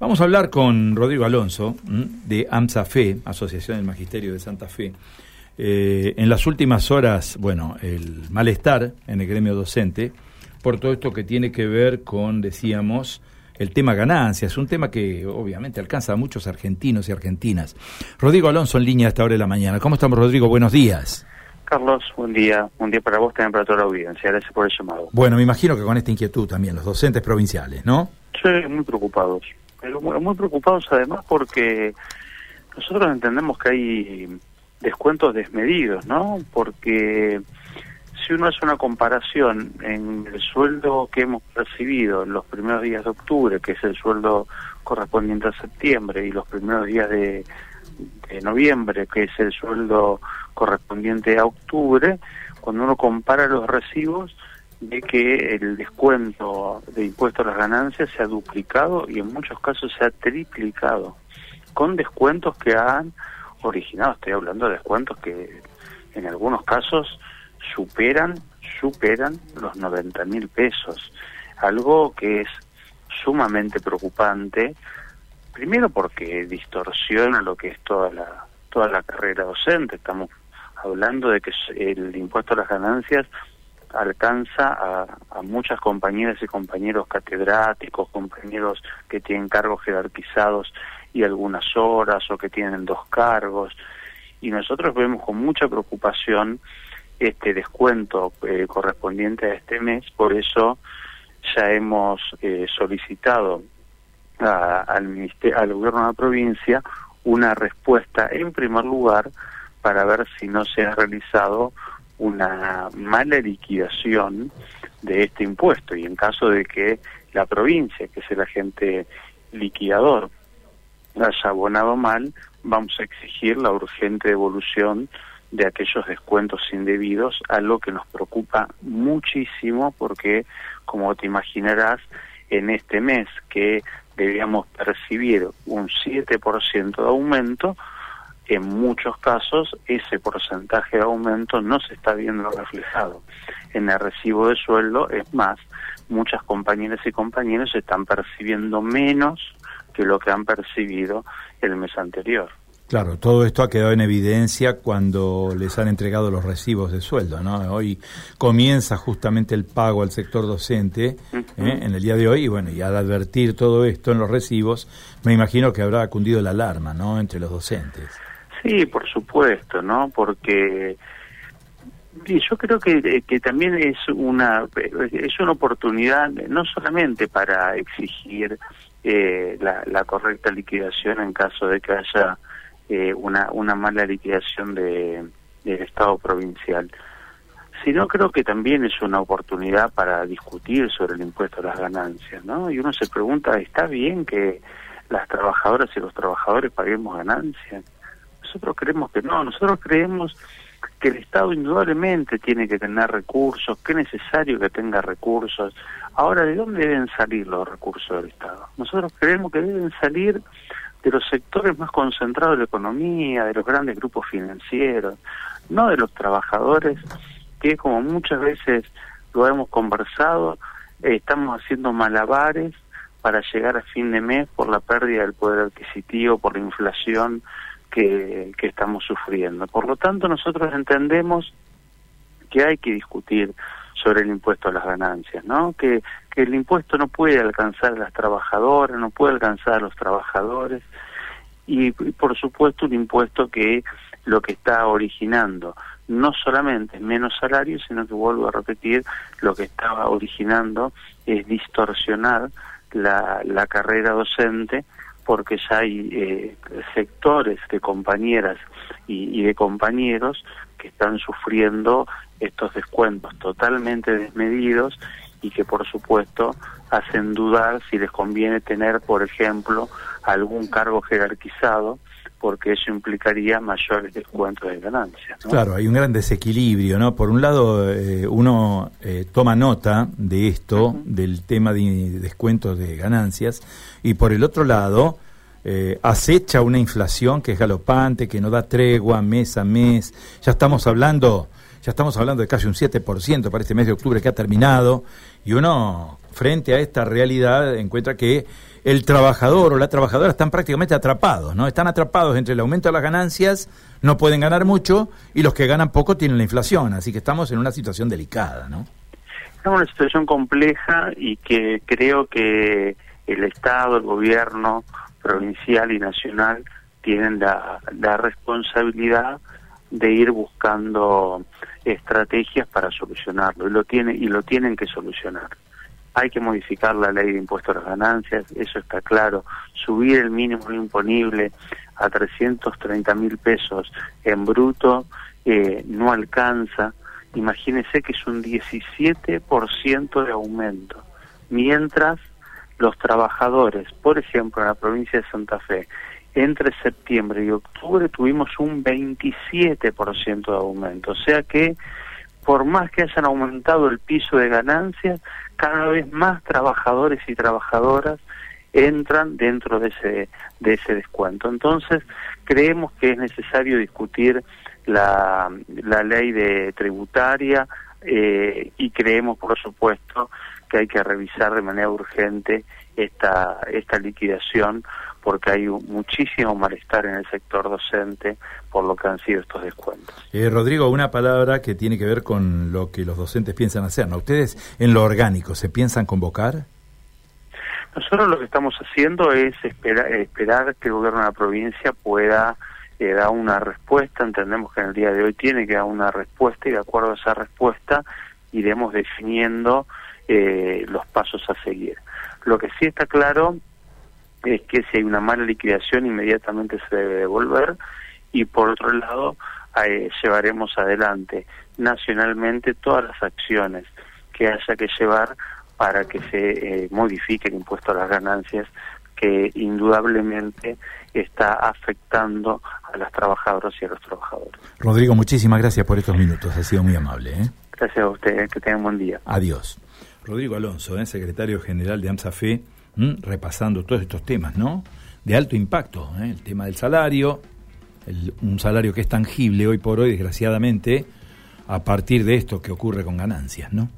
Vamos a hablar con Rodrigo Alonso de AMSAFE, Asociación del Magisterio de Santa Fe. Eh, en las últimas horas, bueno, el malestar en el gremio docente por todo esto que tiene que ver con, decíamos, el tema ganancias, un tema que obviamente alcanza a muchos argentinos y argentinas. Rodrigo Alonso en línea a esta hora de la mañana. ¿Cómo estamos, Rodrigo? Buenos días. Carlos, buen día. Un día para vos, también para toda la audiencia. Gracias por el llamado. Bueno, me imagino que con esta inquietud también, los docentes provinciales, ¿no? Sí, muy preocupados pero muy preocupados además porque nosotros entendemos que hay descuentos desmedidos, ¿no? Porque si uno hace una comparación en el sueldo que hemos percibido en los primeros días de octubre, que es el sueldo correspondiente a septiembre, y los primeros días de, de noviembre, que es el sueldo correspondiente a octubre, cuando uno compara los recibos, de que el descuento de impuestos a las ganancias se ha duplicado y en muchos casos se ha triplicado, con descuentos que han originado, estoy hablando de descuentos que en algunos casos superan, superan los 90 mil pesos, algo que es sumamente preocupante, primero porque distorsiona lo que es toda la, toda la carrera docente, estamos hablando de que el impuesto a las ganancias alcanza a, a, muchas compañeras y compañeros catedráticos, compañeros que tienen cargos jerarquizados y algunas horas o que tienen dos cargos. Y nosotros vemos con mucha preocupación este descuento eh, correspondiente a este mes, por eso ya hemos eh, solicitado al, ministerio, al gobierno de la provincia una respuesta en primer lugar para ver si no se ha realizado una mala liquidación de este impuesto y en caso de que la provincia, que es el agente liquidador, haya abonado mal, vamos a exigir la urgente devolución de aquellos descuentos indebidos, algo que nos preocupa muchísimo porque, como te imaginarás, en este mes que debíamos percibir un 7% de aumento, en muchos casos ese porcentaje de aumento no se está viendo reflejado en el recibo de sueldo, es más, muchas compañeras y compañeros están percibiendo menos que lo que han percibido el mes anterior. Claro, todo esto ha quedado en evidencia cuando les han entregado los recibos de sueldo, ¿no? Hoy comienza justamente el pago al sector docente ¿eh? en el día de hoy y bueno, y al advertir todo esto en los recibos, me imagino que habrá cundido la alarma, ¿no? Entre los docentes. Sí, por supuesto, ¿no? Porque yo creo que, que también es una es una oportunidad no solamente para exigir eh, la, la, correcta liquidación en caso de que haya eh, una una mala liquidación de del Estado provincial, sino creo que también es una oportunidad para discutir sobre el impuesto a las ganancias, ¿no? Y uno se pregunta, ¿está bien que las trabajadoras y los trabajadores paguemos ganancias? Nosotros creemos que no, nosotros creemos que el Estado indudablemente tiene que tener recursos, que es necesario que tenga recursos. Ahora, ¿de dónde deben salir los recursos del Estado? Nosotros creemos que deben salir de los sectores más concentrados de la economía, de los grandes grupos financieros, no de los trabajadores que, como muchas veces lo hemos conversado, eh, estamos haciendo malabares para llegar a fin de mes por la pérdida del poder adquisitivo, por la inflación, que, estamos sufriendo. Por lo tanto, nosotros entendemos que hay que discutir sobre el impuesto a las ganancias, ¿no? Que, que el impuesto no puede alcanzar a las trabajadoras, no puede alcanzar a los trabajadores y, por supuesto un impuesto que lo que está originando no solamente menos salarios, sino que vuelvo a repetir, lo que estaba originando es distorsionar la, la carrera docente porque ya hay eh, sectores de compañeras y, de compañeros que están sufriendo estos descuentos totalmente desmedidos y que por supuesto hacen dudar si les conviene tener, por ejemplo, algún cargo jerarquizado porque eso implicaría mayores descuentos de ganancias. Claro, hay un gran desequilibrio, ¿no? Por un lado, eh, uno eh, toma nota de esto, del tema de descuentos de ganancias, y por el otro lado, eh, acecha una inflación que es galopante, que no da tregua mes a mes. Ya estamos hablando, ya estamos hablando de casi un 7% para este mes de octubre que ha terminado, y uno frente a esta realidad encuentra que el trabajador o la trabajadora están prácticamente atrapados, ¿no? Están atrapados entre el aumento de las ganancias, no pueden ganar mucho, y los que ganan poco tienen la inflación, así que estamos en una situación delicada, ¿no? Estamos en una situación compleja y que creo que el Estado, el gobierno provincial y nacional tienen la, responsabilidad de ir buscando estrategias para solucionarlo y lo tiene y lo tienen que solucionar. Hay que modificar la ley de impuestos a las ganancias, eso está claro. Subir el mínimo imponible a 330 mil pesos en bruto eh, no alcanza. Imagínese que es un 17% de aumento. Mientras los trabajadores, por ejemplo, en la provincia de Santa Fe, entre septiembre y octubre tuvimos un 27% de aumento. O sea que por más que hayan aumentado el piso de ganancias, cada vez más trabajadores y trabajadoras entran dentro de ese de ese descuento. Entonces, creemos que es necesario discutir la, la ley de tributaria eh, y creemos, por supuesto, que hay que revisar de manera urgente esta esta liquidación porque hay muchísimo malestar en el sector docente por lo que han sido estos descuentos. Eh, Rodrigo, una palabra que tiene que ver con lo que los docentes piensan hacer. ¿no? ¿Ustedes en lo orgánico se piensan convocar? Nosotros lo que estamos haciendo es esperar, esperar que el gobierno de la provincia pueda eh, dar una respuesta. Entendemos que en el día de hoy tiene que dar una respuesta y de acuerdo a esa respuesta iremos definiendo eh, los pasos a seguir. Lo que sí está claro es que si hay una mala liquidación inmediatamente se debe devolver y por otro lado eh, llevaremos adelante nacionalmente todas las acciones que haya que llevar para que se eh, modifique el impuesto a las ganancias que indudablemente está afectando a las trabajadoras y a los trabajadores. Rodrigo, muchísimas gracias por estos minutos, ha sido muy amable. ¿eh? Gracias a ustedes, que tengan buen día. Adiós. Rodrigo Alonso, secretario general de AMSAFE repasando todos estos temas, ¿no? De alto impacto, ¿eh? el tema del salario, un salario que es tangible hoy por hoy, desgraciadamente, a partir de esto que ocurre con ganancias, ¿no?